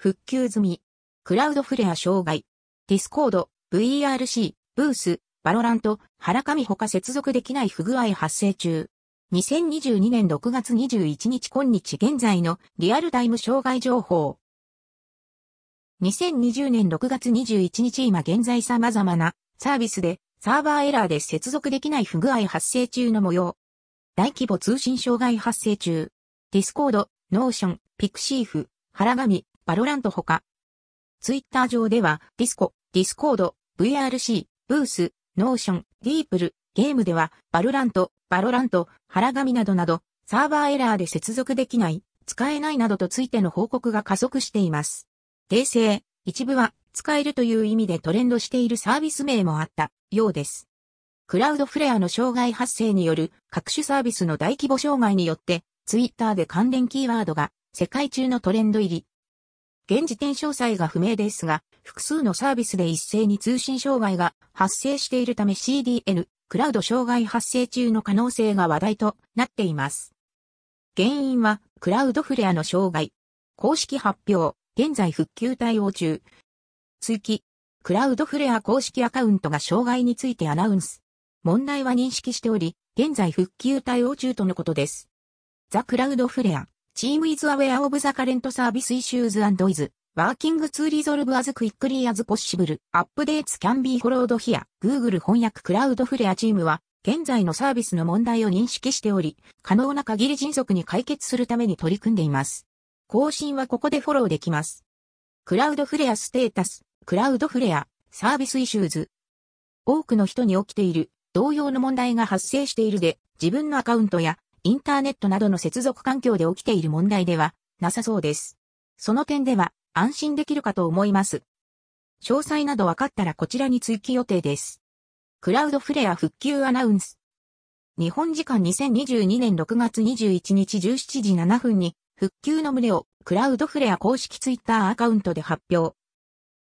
復旧済み。 Cloudflare 障害。 Discord、VRC、 BOOTH、 VALORANT、原神他接続できない不具合発生中。2022年6月21日今日現在のリアルタイム障害情報。2020年6月21日今現在様々なサービスでサーバーエラーで接続できない不具合発生中の模様。大規模通信障害発生中。Discord、Notion、pixiv、原神、VALORANT ほか。ツイッター上ではディスコ、 Discord、VRC、BOOTH、Notion、DeepL、ゲームではバルラント、 VALORANT、原神などなど、サーバーエラーで接続できない、使えないなどとついての報告が加速しています。訂正、一部は使えるという意味でトレンドしているサービス名もあったようです。 Cloudflare の障害発生による各種サービスの大規模障害によって、ツイッターで関連キーワードが世界中のトレンド入り。現時点詳細が不明ですが、複数のサービスで一斉に通信障害が発生しているため CDN、クラウド障害発生中の可能性が話題となっています。原因は、クラウドフレアの障害。公式発表、現在復旧対応中。追記、クラウドフレア公式アカウントが障害についてアナウンス。問題は認識しており、現在復旧対応中とのことです。The Cloudflare team is aware of the current service issues is, Working to resolve as quickly as possible. Updates can be followed here. Google 翻訳クラウドフレアチームは、現在のサービスの問題を認識しており、可能な限り迅速に解決するために取り組んでいます。更新はここでフォローできます。 Cloudflare Status、Cloudflare、Service Issues。多くの人に起きている、同様の問題が発生しているで、自分のアカウントやインターネットなどの接続環境で起きている問題ではなさそうです。その点では、安心できるかと思います。詳細など分かったらこちらに追記予定です。クラウドフレア復旧アナウンス。日本時間2022年6月21日17時7分に復旧の旨をクラウドフレア公式ツイッターアカウントで発表。